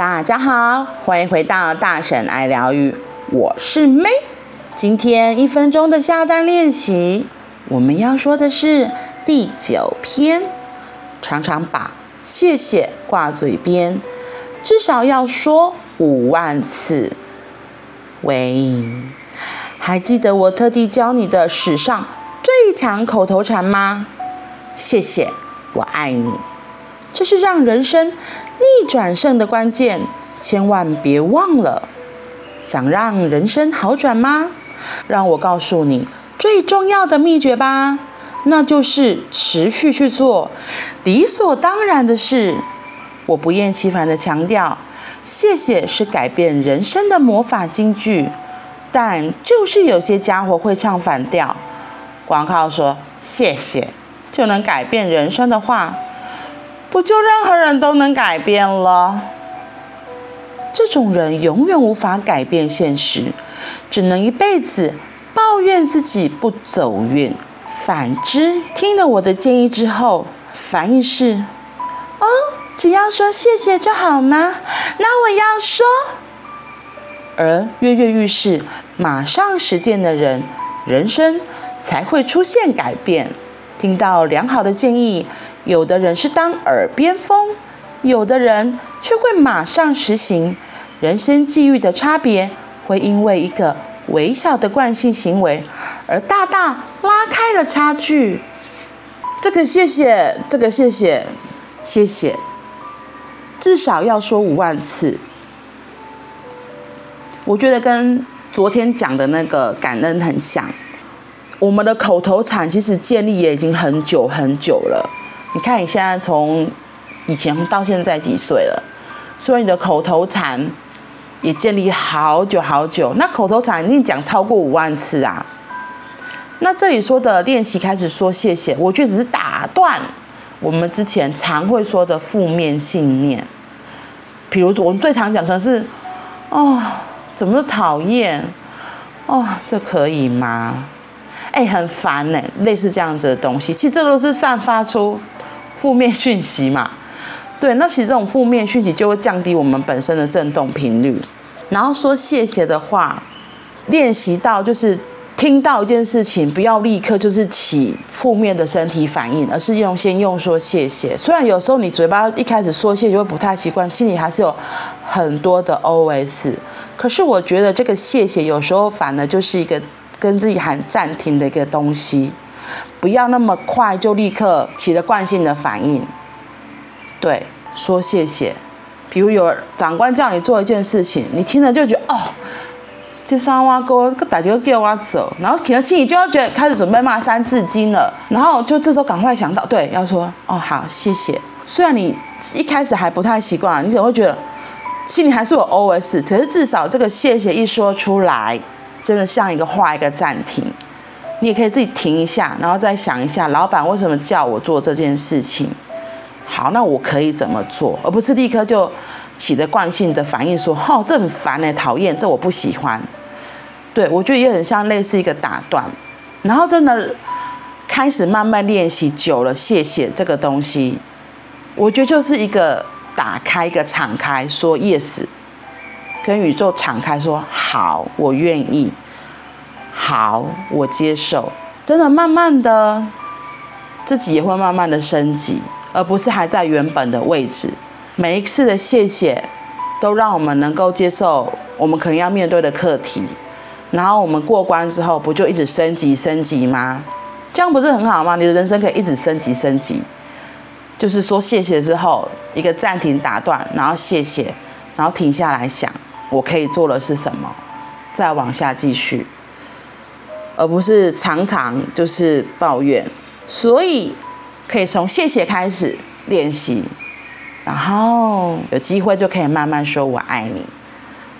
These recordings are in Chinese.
大家好，欢迎回到大婶爱疗愈，我是 May。今天一分钟的下单练习，我们要说的是第九篇，常常把谢谢挂嘴边，至少要说五万次。喂，还记得我特地教你的史上最强口头禅吗？谢谢，我爱你。这是让人生逆转胜的关键，千万别忘了。想让人生好转吗？让我告诉你最重要的秘诀吧，那就是持续去做理所当然的事。我不厌其烦地强调，谢谢是改变人生的魔法金句，但就是有些家伙会唱反调，光靠说谢谢就能改变人生的话。不就任何人都能改变了？这种人永远无法改变现实，只能一辈子抱怨自己不走运。反之，听了我的建议之后，反应是：哦，只要说谢谢就好吗？那我要说。而跃跃欲试、马上实践的人，人生才会出现改变。听到良好的建议。有的人是当耳边风，有的人却会马上实行。人生际遇的差别，会因为一个微小的惯性行为而大大拉开了差距。这个谢谢，这个谢谢，谢谢，至少要说五万次。我觉得跟昨天讲的那个感恩很像。我们的口头禅其实建立也已经很久很久了。你看，你现在从以前到现在几岁了？所以你的口头禅也建立好久好久。那口头禅一定讲超过五万次啊。那这里说的练习开始说谢谢，我觉得只是打断我们之前常会说的负面信念。比如我们最常讲的是：哦，怎么讨厌？哦，这可以吗？哎，很烦呢。类似这样子的东西，其实这都是散发出。负面讯息嘛，对，那其实这种负面讯息就会降低我们本身的振动频率。然后说谢谢的话，练习到就是听到一件事情，不要立刻就是起负面的身体反应，而是用先用说谢谢。虽然有时候你嘴巴一开始说谢谢会不太习惯，心里还是有很多的 OS。可是我觉得这个谢谢有时候反而就是一个跟自己喊暂停的一个东西。不要那么快就立刻起了惯性的反应，对，说谢谢。比如有长官叫你做一件事情，你听了就觉得哦，这三碗糕，大家都叫我走，然后听了心里就要觉得开始准备骂三字经了，然后就这时候赶快想到，对，要说哦好，谢谢。虽然你一开始还不太习惯，你可能会觉得心里还是有 OS，可是至少这个谢谢一说出来，真的像一个画一个暂停。你也可以自己停一下，然后再想一下，老板为什么叫我做这件事情？好，那我可以怎么做？而不是立刻就起的惯性的反应说：“哦，这很烦哎，讨厌，这我不喜欢。”对，我觉得也很像类似一个打断，然后真的开始慢慢练习久了，谢谢这个东西，我觉得就是一个打开一个敞开，说 yes，跟宇宙敞开说好，我愿意。好，我接受。真的，慢慢的，自己也会慢慢的升级，而不是还在原本的位置。每一次的谢谢，都让我们能够接受我们可能要面对的课题。然后我们过关之后，不就一直升级升级吗？这样不是很好吗？你的人生可以一直升级升级。就是说谢谢之后，一个暂停打断，然后谢谢，然后停下来想，我可以做的是什么，再往下继续。而不是常常就是抱怨，所以可以从谢谢开始练习，然后有机会就可以慢慢说“我爱你”。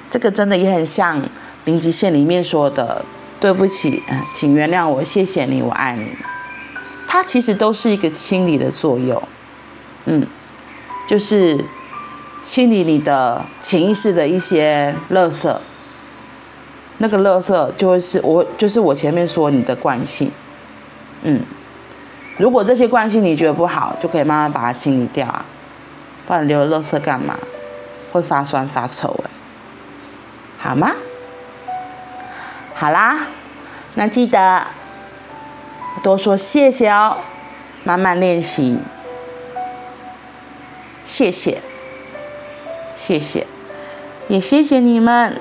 这个真的也很像零极限里面说的“对不起，嗯，请原谅我，谢谢你，我爱你”。它其实都是一个清理的作用，嗯，就是清理你的潜意识的一些垃圾。那个垃圾就会是我，就是我前面说你的惯性，嗯，如果这些惯性你觉得不好，就可以慢慢把它清理掉啊，不然留了垃圾干嘛？会发酸发臭哎，好吗？好啦，那记得多说谢谢哦，慢慢练习，谢谢，谢谢，也谢谢你们。